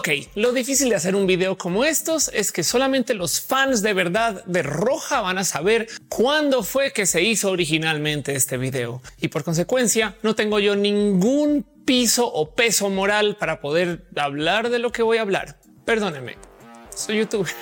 Ok, lo difícil de hacer un video como estos es que solamente los fans de verdad de Roja van a saber cuándo fue que se hizo originalmente este video. Y por consecuencia, no tengo yo ningún piso o peso moral para poder hablar de lo que voy a hablar. Perdónenme, soy youtuber.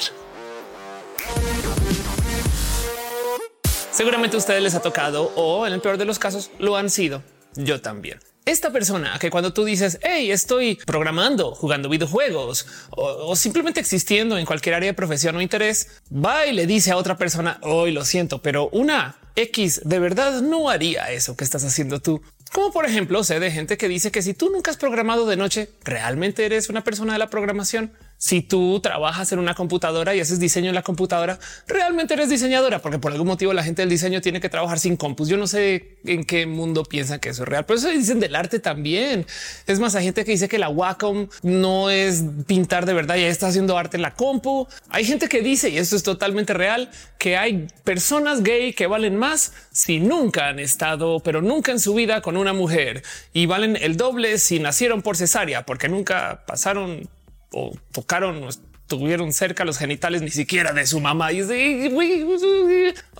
Seguramente a ustedes les ha tocado o en el peor de los casos lo han sido. Yo también. Esta persona que cuando tú dices, hey, estoy programando, jugando videojuegos o, simplemente existiendo en cualquier área de profesión o interés, va y le dice a otra persona, hoy lo siento, pero una X de verdad no haría eso que estás haciendo tú. Como por ejemplo, sé de gente que dice que si tú nunca has programado de noche, realmente eres una persona de la programación. Si tú trabajas en una computadora y haces diseño en la computadora, realmente eres diseñadora, porque por algún motivo la gente del diseño tiene que trabajar sin compus. Yo no sé en qué mundo piensan que eso es real, pero eso dicen del arte también. Es más, hay gente que dice que la Wacom no es pintar de verdad, ya está haciendo arte en la compu. Hay gente que dice, y esto es totalmente real, que hay personas gay que valen más si nunca han estado, pero nunca en su vida con una mujer y valen el doble si nacieron por cesárea, porque nunca pasaron o tocaron o estuvieron cerca los genitales ni siquiera de su mamá. Y o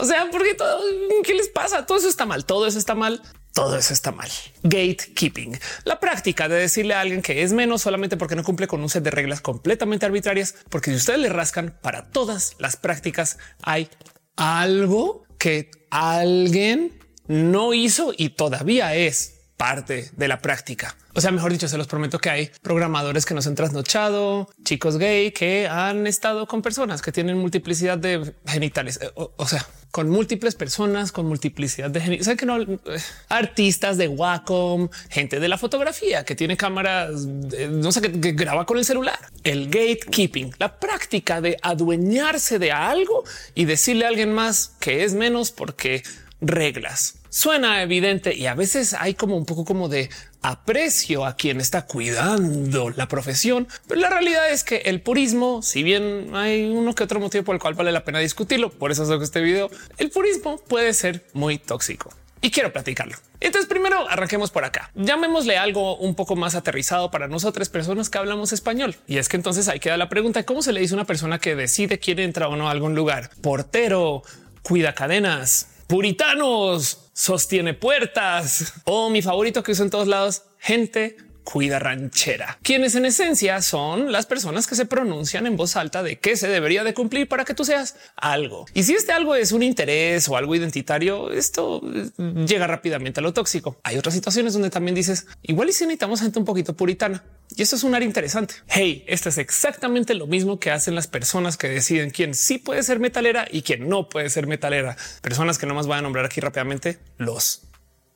sea, porque todo qué les pasa? Todo eso está mal, todo eso está mal. Todo eso está mal. Gatekeeping, la práctica de decirle a alguien que es menos solamente porque no cumple con un set de reglas completamente arbitrarias, porque si ustedes le rascan para todas las prácticas, hay algo que alguien no hizo y todavía es parte de la práctica. O sea, mejor dicho, se los prometo que hay programadores que nos han trasnochado, chicos gay que han estado con personas que tienen multiplicidad de genitales. Eh, o, sea, con múltiples personas, con multiplicidad de genitales. O que no eh, artistas de Wacom, gente de la fotografía que tiene cámaras, eh, no sé, que, que graba con el celular. El gatekeeping, la práctica de adueñarse de algo y decirle a alguien más que es menos porque reglas. Suena evidente y a veces hay como un poco como de aprecio a quien está cuidando la profesión, pero la realidad es que el purismo, si bien hay uno que otro motivo por el cual vale la pena discutirlo, por eso hago este video, el purismo puede ser muy tóxico y quiero platicarlo. Entonces, primero arranquemos por acá. Llamémosle algo un poco más aterrizado para nosotras personas que hablamos español. Y es que entonces ahí queda la pregunta: ¿cómo se le dice a una persona que decide quién entra o no a algún lugar? Portero, cuida cadenas, puritanos, sostiene puertas. O mi favorito que uso en todos lados, gente cuida ranchera, quienes en esencia son las personas que se pronuncian en voz alta de qué se debería de cumplir para que tú seas algo. Y si este algo es un interés o algo identitario, esto llega rápidamente a lo tóxico. Hay otras situaciones donde también dices igual y si necesitamos gente un poquito puritana. Y esto es un área interesante. Hey, esto es exactamente lo mismo que hacen las personas que deciden quién sí puede ser metalera y quién no puede ser metalera. Personas que no más voy a nombrar aquí rápidamente, los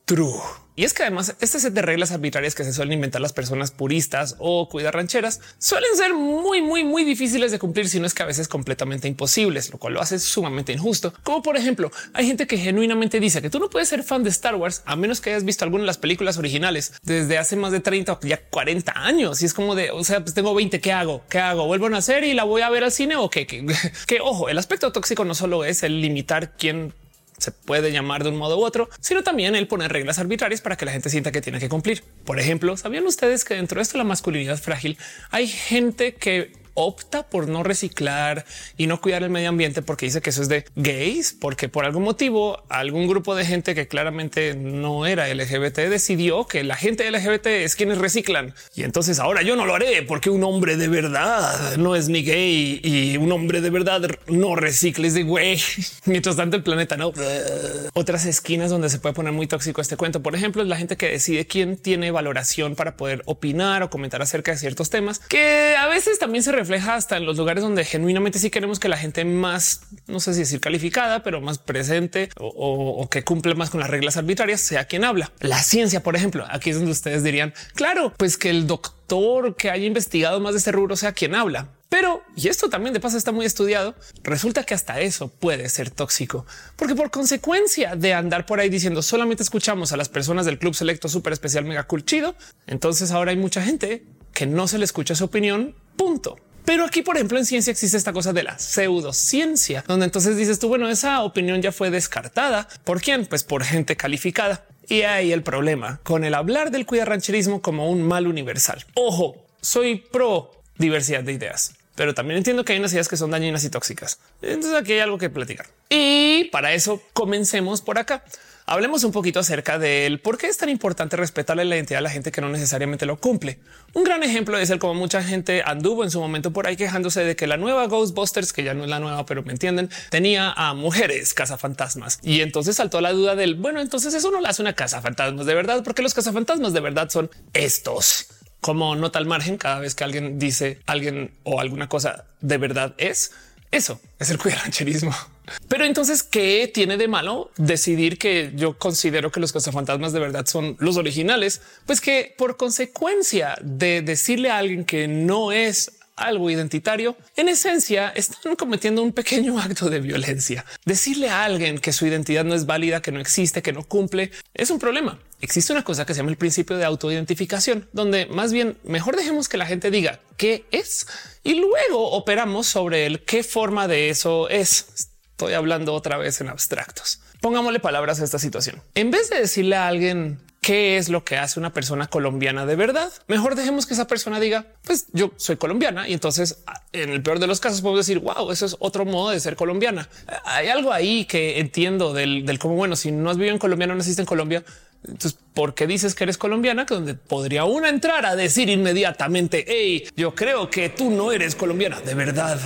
true. Y es que además este set de reglas arbitrarias que se suelen inventar las personas puristas o cuidar rancheras suelen ser muy, muy, muy difíciles de cumplir, si no es que a veces completamente imposibles, lo cual lo hace sumamente injusto. Como por ejemplo, hay gente que genuinamente dice que tú no puedes ser fan de Star Wars a menos que hayas visto alguna de las películas originales desde hace más de 30 o ya 40 años. Y es como de, o sea, pues tengo 20, ¿qué hago? ¿Qué hago? ¿Vuelvo a nacer y la voy a ver al cine o qué? Que ojo, el aspecto tóxico no solo es el limitar quién se puede llamar de un modo u otro, sino también el poner reglas arbitrarias para que la gente sienta que tiene que cumplir. Por ejemplo, ¿sabían ustedes que dentro de esto la masculinidad frágil hay gente que opta por no reciclar y no cuidar el medio ambiente porque dice que eso es de gays, porque por algún motivo algún grupo de gente que claramente no era LGBT decidió que la gente LGBT es quienes reciclan. Y entonces ahora yo no lo haré porque un hombre de verdad no es ni gay y un hombre de verdad no recicles de güey. Mientras tanto el planeta no. Otras esquinas donde se puede poner muy tóxico este cuento, por ejemplo, es la gente que decide quién tiene valoración para poder opinar o comentar acerca de ciertos temas que a veces también se refleja hasta en los lugares donde genuinamente sí queremos que la gente más, no sé si decir calificada, pero más presente o, que cumple más con las reglas arbitrarias sea quien habla. La ciencia, por ejemplo, aquí es donde ustedes dirían, claro, pues que el doctor que haya investigado más de este rubro sea quien habla. Pero, y esto también de paso está muy estudiado, resulta que hasta eso puede ser tóxico, porque por consecuencia de andar por ahí diciendo solamente escuchamos a las personas del club selecto súper especial mega cool chido, entonces ahora hay mucha gente que no se le escucha su opinión, punto. Pero aquí, por ejemplo, en ciencia existe esta cosa de la pseudociencia, donde entonces dices tú, bueno, esa opinión ya fue descartada. ¿Por quién? Pues por gente calificada. Y ahí el problema con el hablar del cuidarrancherismo como un mal universal. Ojo, soy pro diversidad de ideas pero también entiendo que hay unas ideas que son dañinas y tóxicas. Entonces aquí hay algo que platicar. Y para eso comencemos por acá. Hablemos un poquito acerca del por qué es tan importante respetarle la identidad a la gente que no necesariamente lo cumple. Un gran ejemplo es el como mucha gente anduvo en su momento por ahí quejándose de que la nueva Ghostbusters, que ya no es la nueva, pero me entienden, tenía a mujeres cazafantasmas. Y entonces saltó la duda del bueno, entonces eso no la hace una casa fantasmas de verdad, porque los cazafantasmas de verdad son estos como nota al margen cada vez que alguien dice alguien o alguna cosa de verdad es eso es el cuidarancherismo. Pero entonces, ¿qué tiene de malo decidir que yo considero que los cazafantasmas de verdad son los originales? Pues que por consecuencia de decirle a alguien que no es algo identitario, en esencia están cometiendo un pequeño acto de violencia. Decirle a alguien que su identidad no es válida, que no existe, que no cumple, es un problema. Existe una cosa que se llama el principio de autoidentificación, donde más bien mejor dejemos que la gente diga qué es y luego operamos sobre el qué forma de eso es. Estoy hablando otra vez en abstractos. Pongámosle palabras a esta situación. En vez de decirle a alguien qué es lo que hace una persona colombiana de verdad. Mejor dejemos que esa persona diga, pues yo soy colombiana y entonces en el peor de los casos puedo decir, wow, eso es otro modo de ser colombiana. Hay algo ahí que entiendo del, del cómo, bueno, si no has vivido en Colombia, no naciste en Colombia, entonces, ¿por qué dices que eres colombiana? Que donde podría una entrar a decir inmediatamente, hey, yo creo que tú no eres colombiana de verdad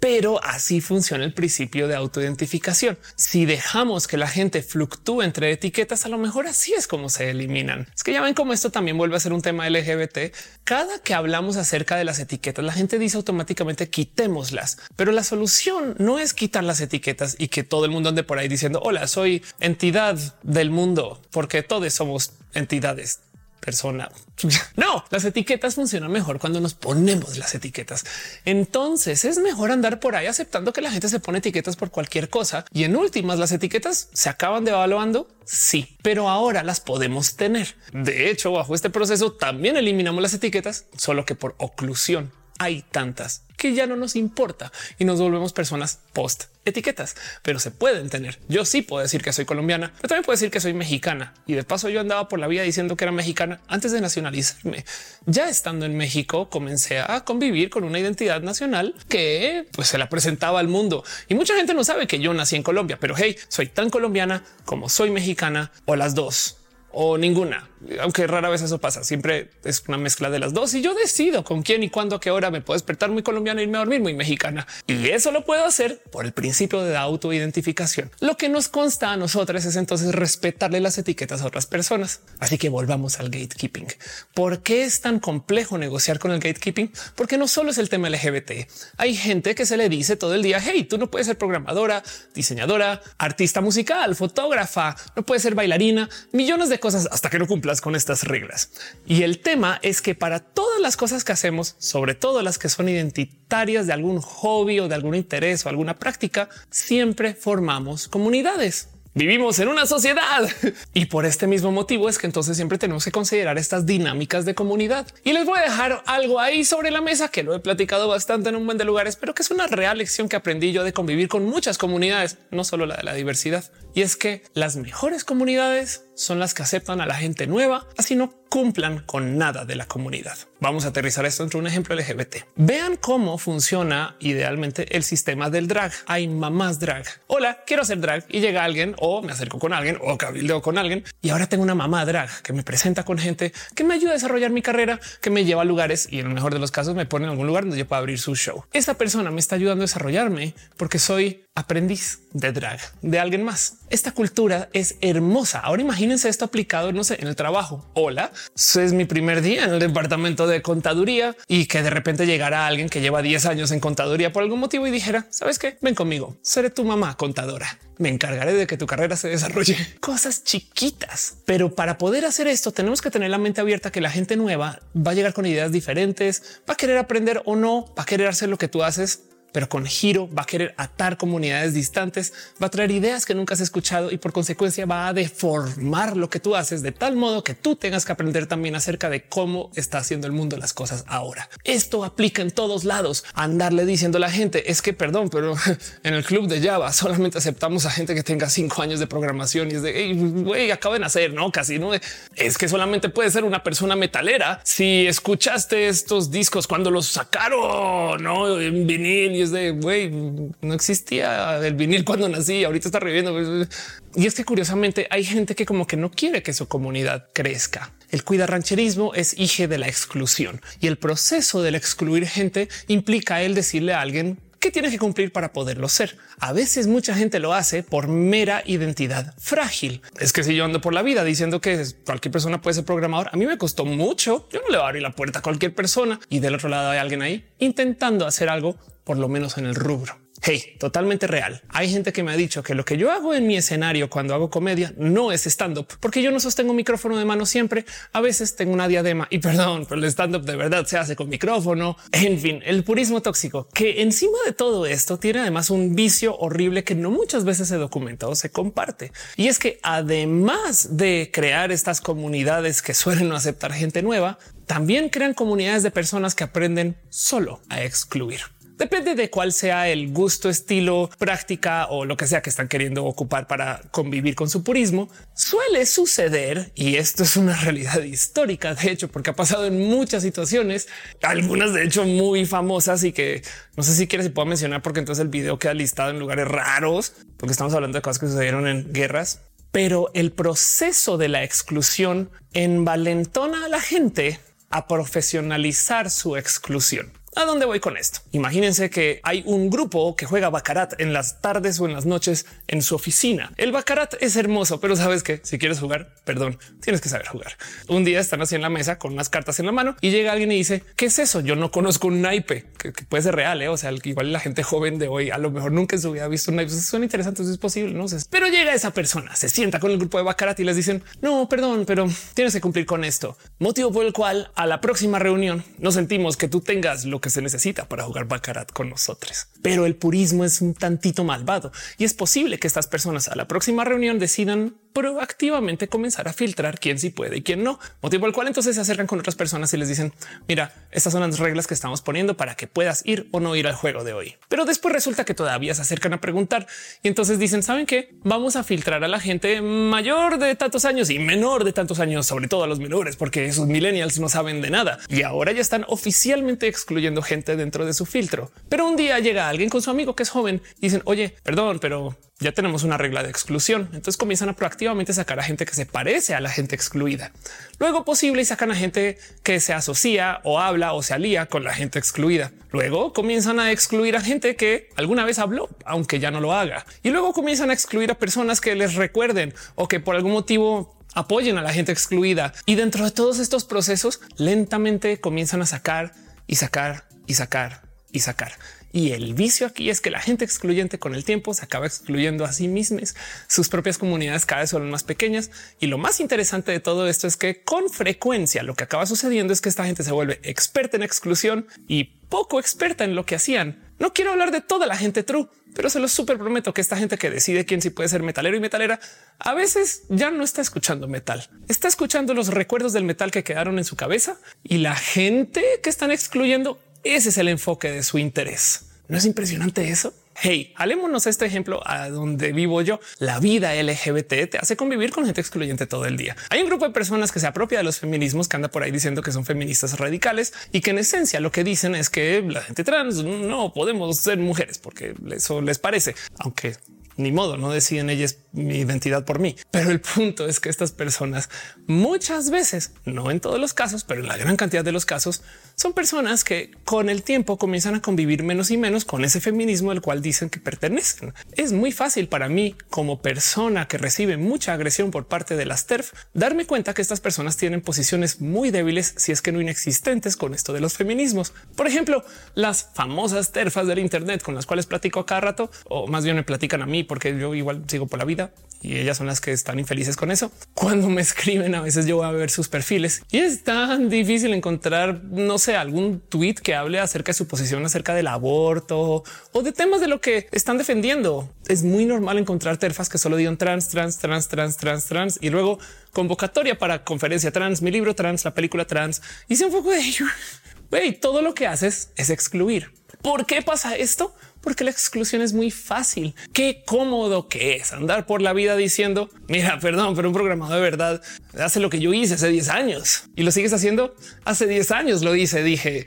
pero así funciona el principio de autoidentificación. Si dejamos que la gente fluctúe entre etiquetas, a lo mejor así es como se eliminan. Es que ya ven cómo esto también vuelve a ser un tema LGBT. Cada que hablamos acerca de las etiquetas, la gente dice automáticamente quitémoslas, pero la solución no es quitar las etiquetas y que todo el mundo ande por ahí diciendo hola, soy entidad del mundo, porque todos somos entidades persona. No, las etiquetas funcionan mejor cuando nos ponemos las etiquetas. Entonces es mejor andar por ahí aceptando que la gente se pone etiquetas por cualquier cosa y en últimas las etiquetas se acaban devaluando. Sí, pero ahora las podemos tener. De hecho, bajo este proceso también eliminamos las etiquetas, solo que por oclusión hay tantas que ya no nos importa y nos volvemos personas post etiquetas, pero se pueden tener. Yo sí puedo decir que soy colombiana, pero también puedo decir que soy mexicana. Y de paso yo andaba por la vida diciendo que era mexicana antes de nacionalizarme. Ya estando en México comencé a convivir con una identidad nacional que pues se la presentaba al mundo. Y mucha gente no sabe que yo nací en Colombia, pero hey, soy tan colombiana como soy mexicana o las dos o ninguna, aunque rara vez eso pasa. Siempre es una mezcla de las dos y yo decido con quién y cuándo, a qué hora me puedo despertar muy colombiana y irme a dormir muy mexicana. Y eso lo puedo hacer por el principio de autoidentificación. Lo que nos consta a nosotras es entonces respetarle las etiquetas a otras personas. Así que volvamos al gatekeeping. ¿Por qué es tan complejo negociar con el gatekeeping? Porque no solo es el tema LGBT. Hay gente que se le dice todo el día, hey, tú no puedes ser programadora, diseñadora, artista musical, fotógrafa, no puedes ser bailarina, millones de cosas hasta que no con estas reglas. Y el tema es que para todas las cosas que hacemos, sobre todo las que son identitarias de algún hobby o de algún interés o alguna práctica, siempre formamos comunidades. Vivimos en una sociedad y por este mismo motivo es que entonces siempre tenemos que considerar estas dinámicas de comunidad. Y les voy a dejar algo ahí sobre la mesa que lo he platicado bastante en un buen de lugares, pero que es una real lección que aprendí yo de convivir con muchas comunidades, no solo la de la diversidad. Y es que las mejores comunidades son las que aceptan a la gente nueva, así no cumplan con nada de la comunidad. Vamos a aterrizar esto entre un ejemplo LGBT. Vean cómo funciona idealmente el sistema del drag. Hay mamás drag. Hola, quiero hacer drag y llega alguien o me acerco con alguien o cabildeo con alguien y ahora tengo una mamá drag que me presenta con gente que me ayuda a desarrollar mi carrera, que me lleva a lugares y en el mejor de los casos me pone en algún lugar donde yo pueda abrir su show. Esta persona me está ayudando a desarrollarme porque soy aprendiz de drag de alguien más. Esta cultura es hermosa. Ahora imagínense esto aplicado, no sé, en el trabajo. Hola, es mi primer día en el departamento de contaduría y que de repente llegara alguien que lleva 10 años en contaduría por algún motivo y dijera, sabes qué, ven conmigo, seré tu mamá contadora. Me encargaré de que tu carrera se desarrolle. Cosas chiquitas, pero para poder hacer esto tenemos que tener la mente abierta que la gente nueva va a llegar con ideas diferentes, va a querer aprender o no, va a querer hacer lo que tú haces pero con giro va a querer atar comunidades distantes, va a traer ideas que nunca has escuchado y por consecuencia va a deformar lo que tú haces de tal modo que tú tengas que aprender también acerca de cómo está haciendo el mundo las cosas ahora. Esto aplica en todos lados. Andarle diciendo a la gente es que perdón, pero en el club de Java solamente aceptamos a gente que tenga cinco años de programación y es de güey, acaban de hacer, no casi no es que solamente puede ser una persona metalera. Si escuchaste estos discos cuando los sacaron no en vinil y es de güey, no existía el vinil cuando nací. Ahorita está reviviendo. Y es que curiosamente hay gente que como que no quiere que su comunidad crezca. El cuida rancherismo es hije de la exclusión y el proceso del excluir gente implica el decirle a alguien que tiene que cumplir para poderlo ser. A veces mucha gente lo hace por mera identidad frágil. Es que si yo ando por la vida diciendo que cualquier persona puede ser programador, a mí me costó mucho. Yo no le voy a abrir la puerta a cualquier persona y del otro lado hay alguien ahí intentando hacer algo, por lo menos en el rubro. Hey, totalmente real. Hay gente que me ha dicho que lo que yo hago en mi escenario cuando hago comedia no es stand up, porque yo no sostengo micrófono de mano siempre. A veces tengo una diadema y perdón, pero el stand up de verdad se hace con micrófono. En fin, el purismo tóxico que encima de todo esto tiene además un vicio horrible que no muchas veces se documenta o se comparte. Y es que además de crear estas comunidades que suelen no aceptar gente nueva, también crean comunidades de personas que aprenden solo a excluir. Depende de cuál sea el gusto, estilo, práctica o lo que sea que están queriendo ocupar para convivir con su purismo. Suele suceder, y esto es una realidad histórica, de hecho, porque ha pasado en muchas situaciones, algunas de hecho muy famosas y que no sé si quieres si puedo mencionar porque entonces el video queda listado en lugares raros, porque estamos hablando de cosas que sucedieron en guerras. Pero el proceso de la exclusión envalentona a la gente a profesionalizar su exclusión. ¿A dónde voy con esto? Imagínense que hay un grupo que juega Bacarat en las tardes o en las noches en su oficina. El Bacarat es hermoso, pero sabes que si quieres jugar, perdón, tienes que saber jugar. Un día están así en la mesa con unas cartas en la mano y llega alguien y dice ¿qué es eso? Yo no conozco un naipe que, puede ser real. ¿eh? O sea, igual la gente joven de hoy a lo mejor nunca en su vida ha visto un naipe. Suena interesante, eso es posible. No sé, pero llega esa persona, se sienta con el grupo de Bacarat y les dicen no, perdón, pero tienes que cumplir con esto. Motivo por el cual a la próxima reunión nos sentimos que tú tengas lo que se necesita para jugar Baccarat con nosotros. Pero el purismo es un tantito malvado y es posible que estas personas a la próxima reunión decidan proactivamente comenzar a filtrar quién sí puede y quién no. Motivo el cual entonces se acercan con otras personas y les dicen, mira, estas son las reglas que estamos poniendo para que puedas ir o no ir al juego de hoy. Pero después resulta que todavía se acercan a preguntar y entonces dicen, ¿saben qué? Vamos a filtrar a la gente mayor de tantos años y menor de tantos años, sobre todo a los menores, porque esos millennials no saben de nada y ahora ya están oficialmente excluyendo gente dentro de su filtro. Pero un día llega alguien con su amigo que es joven y dicen, oye, perdón, pero ya tenemos una regla de exclusión. Entonces comienzan a proactivamente sacar a gente que se parece a la gente excluida. Luego posible y sacan a gente que se asocia o habla o se alía con la gente excluida. Luego comienzan a excluir a gente que alguna vez habló, aunque ya no lo haga. Y luego comienzan a excluir a personas que les recuerden o que por algún motivo apoyen a la gente excluida. Y dentro de todos estos procesos, lentamente comienzan a sacar y sacar y sacar y sacar. Y el vicio aquí es que la gente excluyente con el tiempo se acaba excluyendo a sí mismas. Sus propias comunidades cada vez son más pequeñas. Y lo más interesante de todo esto es que con frecuencia lo que acaba sucediendo es que esta gente se vuelve experta en exclusión y poco experta en lo que hacían. No quiero hablar de toda la gente true, pero se lo súper prometo que esta gente que decide quién sí puede ser metalero y metalera a veces ya no está escuchando metal, está escuchando los recuerdos del metal que quedaron en su cabeza y la gente que están excluyendo ese es el enfoque de su interés. ¿No es impresionante eso? Hey, halémonos este ejemplo a donde vivo yo. La vida LGBT te hace convivir con gente excluyente todo el día. Hay un grupo de personas que se apropia de los feminismos que anda por ahí diciendo que son feministas radicales y que en esencia lo que dicen es que la gente trans no podemos ser mujeres porque eso les parece, aunque ni modo, no deciden ellas mi identidad por mí. Pero el punto es que estas personas muchas veces, no en todos los casos, pero en la gran cantidad de los casos, son personas que con el tiempo comienzan a convivir menos y menos con ese feminismo al cual dicen que pertenecen. Es muy fácil para mí como persona que recibe mucha agresión por parte de las TERF darme cuenta que estas personas tienen posiciones muy débiles, si es que no inexistentes con esto de los feminismos. Por ejemplo, las famosas TERFas del Internet con las cuales platico cada rato, o más bien me platican a mí porque yo igual sigo por la vida y ellas son las que están infelices con eso. Cuando me escriben, a veces yo voy a ver sus perfiles y es tan difícil encontrar, no sé, algún tweet que hable acerca de su posición acerca del aborto o de temas de lo que están defendiendo. Es muy normal encontrar terfas que solo digan trans, trans, trans, trans, trans, trans y luego convocatoria para conferencia trans, mi libro trans, la película trans y se un poco de Wey, todo lo que haces es excluir. ¿Por qué pasa esto? Porque la exclusión es muy fácil. Qué cómodo que es andar por la vida diciendo, mira, perdón, pero un programador de verdad hace lo que yo hice hace 10 años y lo sigues haciendo. Hace 10 años lo hice. Dije,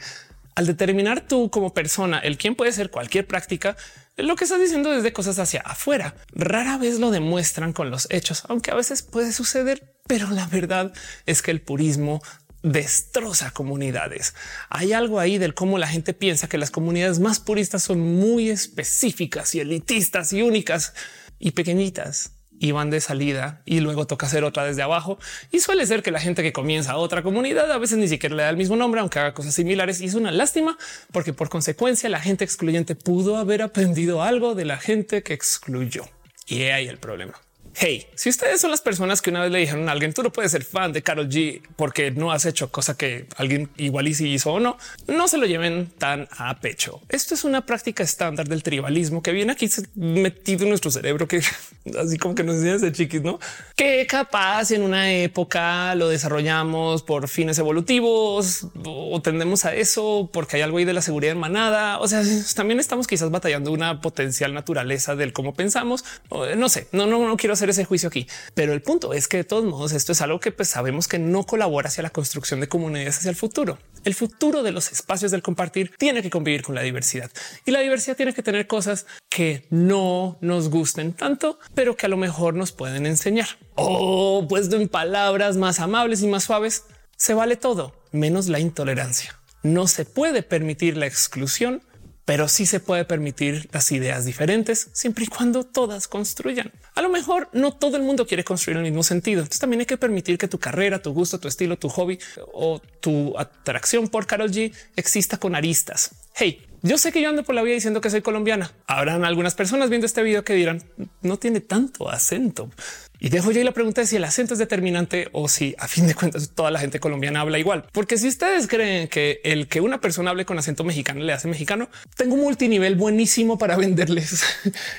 al determinar tú como persona el quién puede ser cualquier práctica, lo que estás diciendo desde cosas hacia afuera. Rara vez lo demuestran con los hechos, aunque a veces puede suceder, pero la verdad es que el purismo destroza comunidades. Hay algo ahí del cómo la gente piensa que las comunidades más puristas son muy específicas y elitistas y únicas y pequeñitas y van de salida y luego toca hacer otra desde abajo. Y suele ser que la gente que comienza otra comunidad a veces ni siquiera le da el mismo nombre, aunque haga cosas similares. Y es una lástima porque por consecuencia la gente excluyente pudo haber aprendido algo de la gente que excluyó. Y ahí el problema. Hey, si ustedes son las personas que una vez le dijeron a alguien, tú no puedes ser fan de Carol G porque no has hecho cosa que alguien igual y si hizo o no, no se lo lleven tan a pecho. Esto es una práctica estándar del tribalismo que viene aquí metido en nuestro cerebro, que así como que nos enseñan de chiquis, no? Que capaz en una época lo desarrollamos por fines evolutivos o tendemos a eso porque hay algo ahí de la seguridad en manada. O sea, también estamos quizás batallando una potencial naturaleza del cómo pensamos. No sé, no, no, no quiero hacer ese juicio aquí, pero el punto es que de todos modos esto es algo que pues, sabemos que no colabora hacia la construcción de comunidades hacia el futuro. El futuro de los espacios del compartir tiene que convivir con la diversidad y la diversidad tiene que tener cosas que no nos gusten tanto, pero que a lo mejor nos pueden enseñar. O puesto en palabras más amables y más suaves, se vale todo menos la intolerancia. No se puede permitir la exclusión pero sí se puede permitir las ideas diferentes siempre y cuando todas construyan. A lo mejor no todo el mundo quiere construir el mismo sentido. Entonces también hay que permitir que tu carrera, tu gusto, tu estilo, tu hobby o tu atracción por Carol G exista con aristas. Hey, yo sé que yo ando por la vida diciendo que soy colombiana. Habrán algunas personas viendo este video que dirán no tiene tanto acento. Y dejo ya la pregunta de si el acento es determinante o si a fin de cuentas toda la gente colombiana habla igual. Porque si ustedes creen que el que una persona hable con acento mexicano le hace mexicano, tengo un multinivel buenísimo para venderles.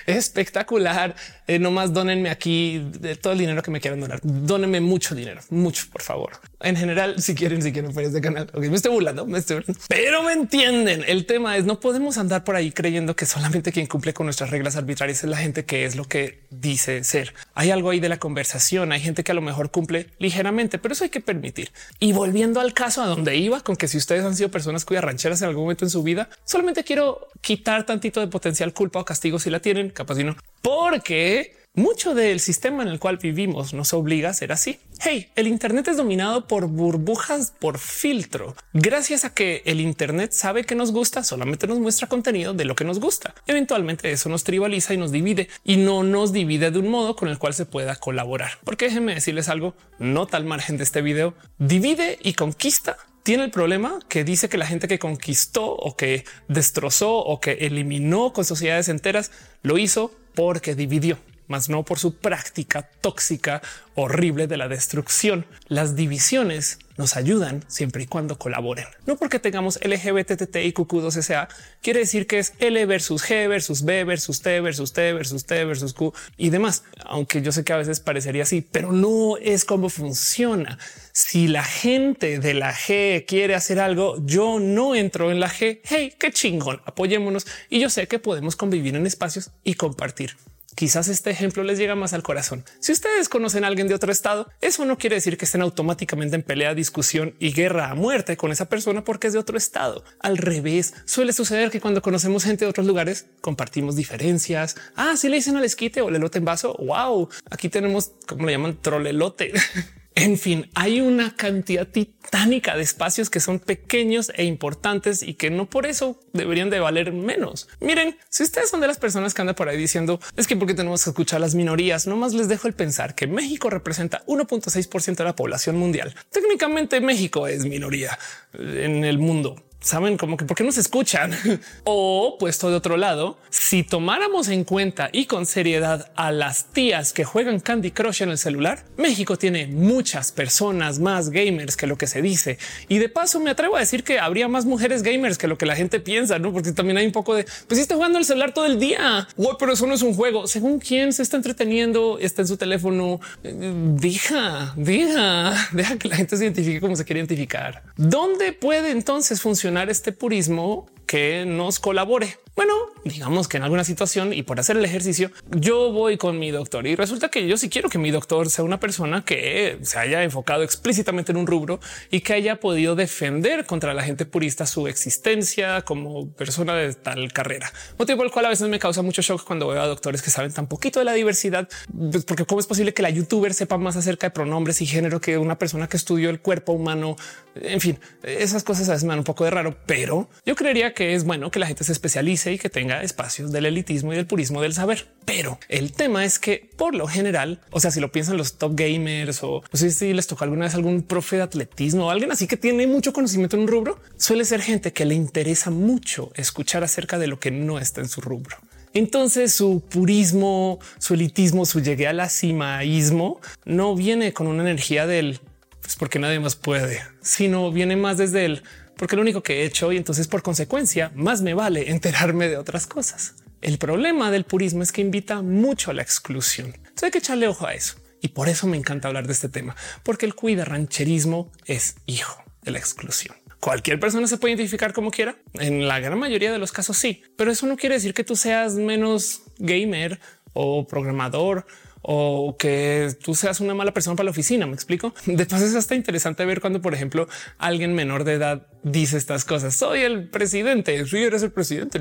Espectacular. Eh, nomás donenme aquí todo el dinero que me quieran donar. Dónenme mucho dinero, mucho, por favor. En general, si quieren, si quieren fuera este canal. me estoy burlando, me estoy burlando. pero me entienden. El tema es no podemos andar por ahí creyendo que solamente quien cumple con nuestras reglas arbitrarias es la gente que es lo que dice ser. Hay algo ahí de la conversación. Hay gente que a lo mejor cumple ligeramente, pero eso hay que permitir. Y volviendo al caso a donde iba con que si ustedes han sido personas cuyas rancheras en algún momento en su vida, solamente quiero quitar tantito de potencial culpa o castigo si la tienen, capaz y no, porque mucho del sistema en el cual vivimos nos obliga a ser así. Hey, el Internet es dominado por burbujas por filtro. Gracias a que el Internet sabe que nos gusta, solamente nos muestra contenido de lo que nos gusta. Eventualmente eso nos tribaliza y nos divide y no nos divide de un modo con el cual se pueda colaborar. Porque déjenme decirles algo, no tal margen de este video, divide y conquista tiene el problema que dice que la gente que conquistó o que destrozó o que eliminó con sociedades enteras lo hizo porque dividió más no por su práctica tóxica horrible de la destrucción. Las divisiones nos ayudan siempre y cuando colaboren. No porque tengamos LGBT, y QQ2SA quiere decir que es L versus G versus B versus T versus T versus T versus Q y demás. Aunque yo sé que a veces parecería así, pero no es como funciona. Si la gente de la G quiere hacer algo, yo no entro en la G. Hey, qué chingón, apoyémonos. Y yo sé que podemos convivir en espacios y compartir. Quizás este ejemplo les llega más al corazón. Si ustedes conocen a alguien de otro estado, eso no quiere decir que estén automáticamente en pelea, discusión y guerra a muerte con esa persona porque es de otro estado. Al revés, suele suceder que cuando conocemos gente de otros lugares, compartimos diferencias. Ah, si le dicen al esquite o el elote en vaso. Wow, aquí tenemos como le llaman trolelote. En fin, hay una cantidad titánica de espacios que son pequeños e importantes y que no por eso deberían de valer menos. Miren, si ustedes son de las personas que andan por ahí diciendo es que porque tenemos que escuchar las minorías, no más les dejo el pensar que México representa 1.6% de la población mundial. Técnicamente México es minoría en el mundo saben como que por qué no se escuchan o puesto de otro lado, si tomáramos en cuenta y con seriedad a las tías que juegan Candy Crush en el celular, México tiene muchas personas más gamers que lo que se dice. Y de paso me atrevo a decir que habría más mujeres gamers que lo que la gente piensa, no? Porque también hay un poco de pues está jugando el celular todo el día, pero eso no es un juego. Según quién se está entreteniendo, está en su teléfono. Deja, deja, deja que la gente se identifique como se quiere identificar. ¿Dónde puede entonces funcionar este purismo que nos colabore? Bueno, digamos que en alguna situación y por hacer el ejercicio, yo voy con mi doctor y resulta que yo sí quiero que mi doctor sea una persona que se haya enfocado explícitamente en un rubro y que haya podido defender contra la gente purista su existencia como persona de tal carrera. Motivo por el cual a veces me causa mucho shock cuando veo a doctores que saben tan poquito de la diversidad, pues, porque cómo es posible que la youtuber sepa más acerca de pronombres y género que una persona que estudió el cuerpo humano. En fin, esas cosas a veces me dan un poco de raro, pero yo creería que es bueno que la gente se especialice y que tenga espacios del elitismo y del purismo del saber. Pero el tema es que por lo general, o sea, si lo piensan los top gamers o no sé si les tocó alguna vez algún profe de atletismo o alguien así que tiene mucho conocimiento en un rubro, suele ser gente que le interesa mucho escuchar acerca de lo que no está en su rubro. Entonces su purismo, su elitismo, su llegué a la cimaísmo no viene con una energía del pues porque nadie más puede, sino viene más desde el porque lo único que he hecho y entonces por consecuencia más me vale enterarme de otras cosas. El problema del purismo es que invita mucho a la exclusión. Entonces hay que echarle ojo a eso. Y por eso me encanta hablar de este tema, porque el cuida rancherismo es hijo de la exclusión. Cualquier persona se puede identificar como quiera. En la gran mayoría de los casos sí, pero eso no quiere decir que tú seas menos gamer o programador o que tú seas una mala persona para la oficina. Me explico. Después es hasta interesante ver cuando, por ejemplo, alguien menor de edad dice estas cosas. Soy el presidente. Si eres el presidente,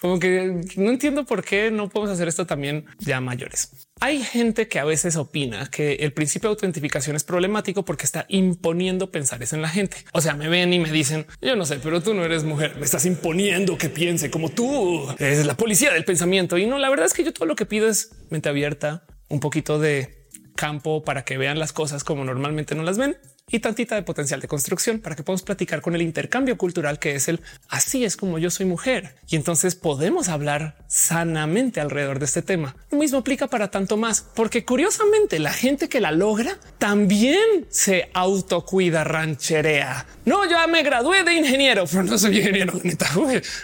como que no entiendo por qué no podemos hacer esto también ya mayores. Hay gente que a veces opina que el principio de autentificación es problemático porque está imponiendo pensar eso en la gente. O sea, me ven y me dicen, yo no sé, pero tú no eres mujer, me estás imponiendo que piense como tú. Es la policía del pensamiento. Y no, la verdad es que yo todo lo que pido es mente abierta, un poquito de campo para que vean las cosas como normalmente no las ven y tantita de potencial de construcción para que podamos platicar con el intercambio cultural que es el así es como yo soy mujer. Y entonces podemos hablar sanamente alrededor de este tema. Lo mismo aplica para tanto más, porque curiosamente la gente que la logra también se autocuida rancherea. No, yo me gradué de ingeniero, pero no soy ingeniero.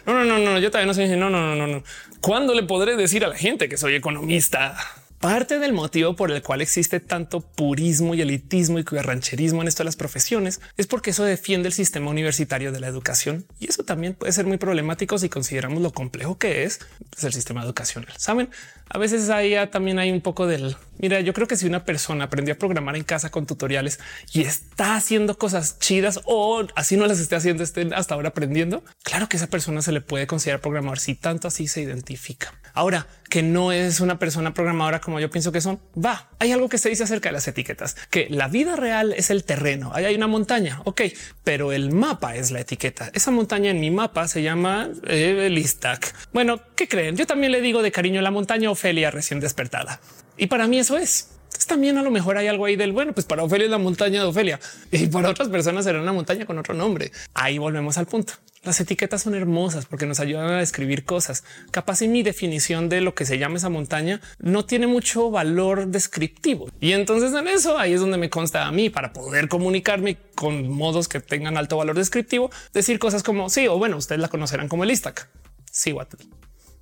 No, no, no, no, yo también no soy ingeniero. No, no, no, no. ¿Cuándo le podré decir a la gente que soy economista? Parte del motivo por el cual existe tanto purismo y elitismo y rancherismo en esto de las profesiones es porque eso defiende el sistema universitario de la educación y eso también puede ser muy problemático si consideramos lo complejo que es pues, el sistema educacional. Saben, a veces ahí también hay un poco del mira. Yo creo que si una persona aprendió a programar en casa con tutoriales y está haciendo cosas chidas o así no las esté haciendo, estén hasta ahora aprendiendo, claro que esa persona se le puede considerar programador si tanto así se identifica. Ahora que no es una persona programadora como yo pienso que son, va. Hay algo que se dice acerca de las etiquetas, que la vida real es el terreno. Ahí hay una montaña, ok, pero el mapa es la etiqueta. Esa montaña en mi mapa se llama eh, el Istac. Bueno, ¿qué creen? Yo también le digo de cariño la montaña Ofelia recién despertada. Y para mí eso es. también a lo mejor hay algo ahí del bueno, pues para Ofelia es la montaña de Ofelia y para otras personas será una montaña con otro nombre. Ahí volvemos al punto. Las etiquetas son hermosas porque nos ayudan a describir cosas. Capaz y mi definición de lo que se llama esa montaña no tiene mucho valor descriptivo. Y entonces en eso ahí es donde me consta a mí para poder comunicarme con modos que tengan alto valor descriptivo, decir cosas como sí o bueno, ustedes la conocerán como el Istac. Sí,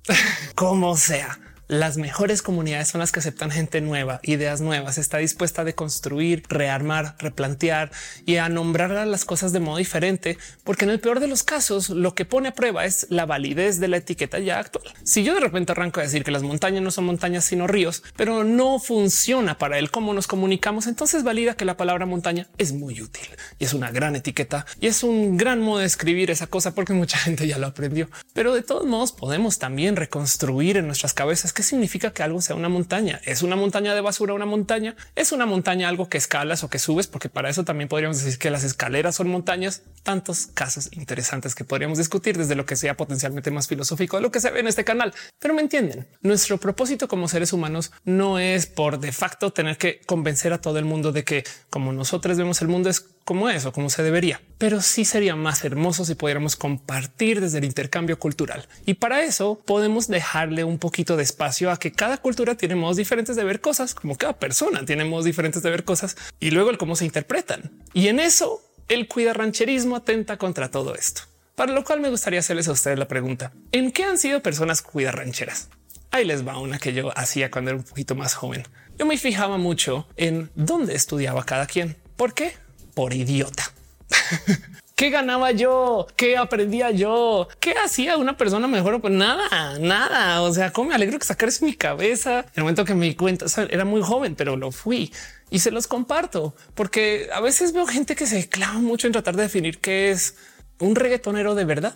como sea. Las mejores comunidades son las que aceptan gente nueva, ideas nuevas, está dispuesta a construir, rearmar, replantear y a nombrar las cosas de modo diferente, porque en el peor de los casos lo que pone a prueba es la validez de la etiqueta ya actual. Si yo de repente arranco a decir que las montañas no son montañas sino ríos, pero no funciona para el cómo nos comunicamos, entonces valida que la palabra montaña es muy útil y es una gran etiqueta y es un gran modo de escribir esa cosa porque mucha gente ya lo aprendió. Pero de todos modos podemos también reconstruir en nuestras cabezas ¿Qué significa que algo sea una montaña? ¿Es una montaña de basura una montaña? ¿Es una montaña algo que escalas o que subes? Porque para eso también podríamos decir que las escaleras son montañas. Tantos casos interesantes que podríamos discutir desde lo que sea potencialmente más filosófico de lo que se ve en este canal. Pero me entienden, nuestro propósito como seres humanos no es por de facto tener que convencer a todo el mundo de que como nosotros vemos el mundo es como eso, como se debería. Pero sí sería más hermoso si pudiéramos compartir desde el intercambio cultural. Y para eso podemos dejarle un poquito de espacio a que cada cultura tiene modos diferentes de ver cosas, como cada persona tiene modos diferentes de ver cosas y luego el cómo se interpretan. Y en eso el cuida rancherismo atenta contra todo esto. Para lo cual me gustaría hacerles a ustedes la pregunta, ¿en qué han sido personas cuida rancheras? Ahí les va una que yo hacía cuando era un poquito más joven. Yo me fijaba mucho en dónde estudiaba cada quien. ¿Por qué? Por idiota. ¿Qué ganaba yo? ¿Qué aprendía yo? ¿Qué hacía una persona mejor? Pues nada, nada. O sea, cómo me alegro que sacar eso en mi cabeza. En el momento que me di cuenta, era muy joven, pero lo fui y se los comparto porque a veces veo gente que se clava mucho en tratar de definir qué es un reggaetonero de verdad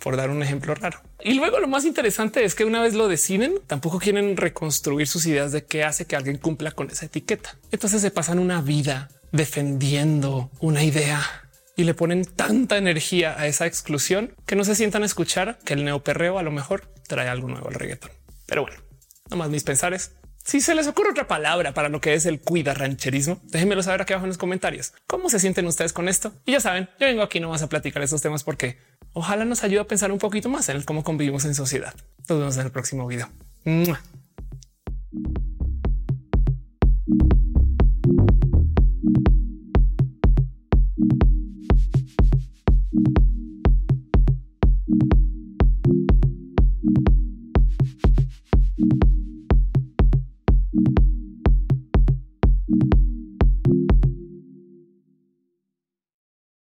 por dar un ejemplo raro. Y luego lo más interesante es que una vez lo deciden, tampoco quieren reconstruir sus ideas de qué hace que alguien cumpla con esa etiqueta. Entonces se pasan una vida defendiendo una idea y le ponen tanta energía a esa exclusión que no se sientan a escuchar que el neoperreo a lo mejor trae algo nuevo al reggaetón. Pero bueno, nomás mis pensares. Si se les ocurre otra palabra para lo que es el cuida rancherismo, déjenmelo saber aquí abajo en los comentarios. ¿Cómo se sienten ustedes con esto? Y ya saben, yo vengo aquí nomás a platicar estos temas porque ojalá nos ayude a pensar un poquito más en cómo convivimos en sociedad. Nos vemos en el próximo video.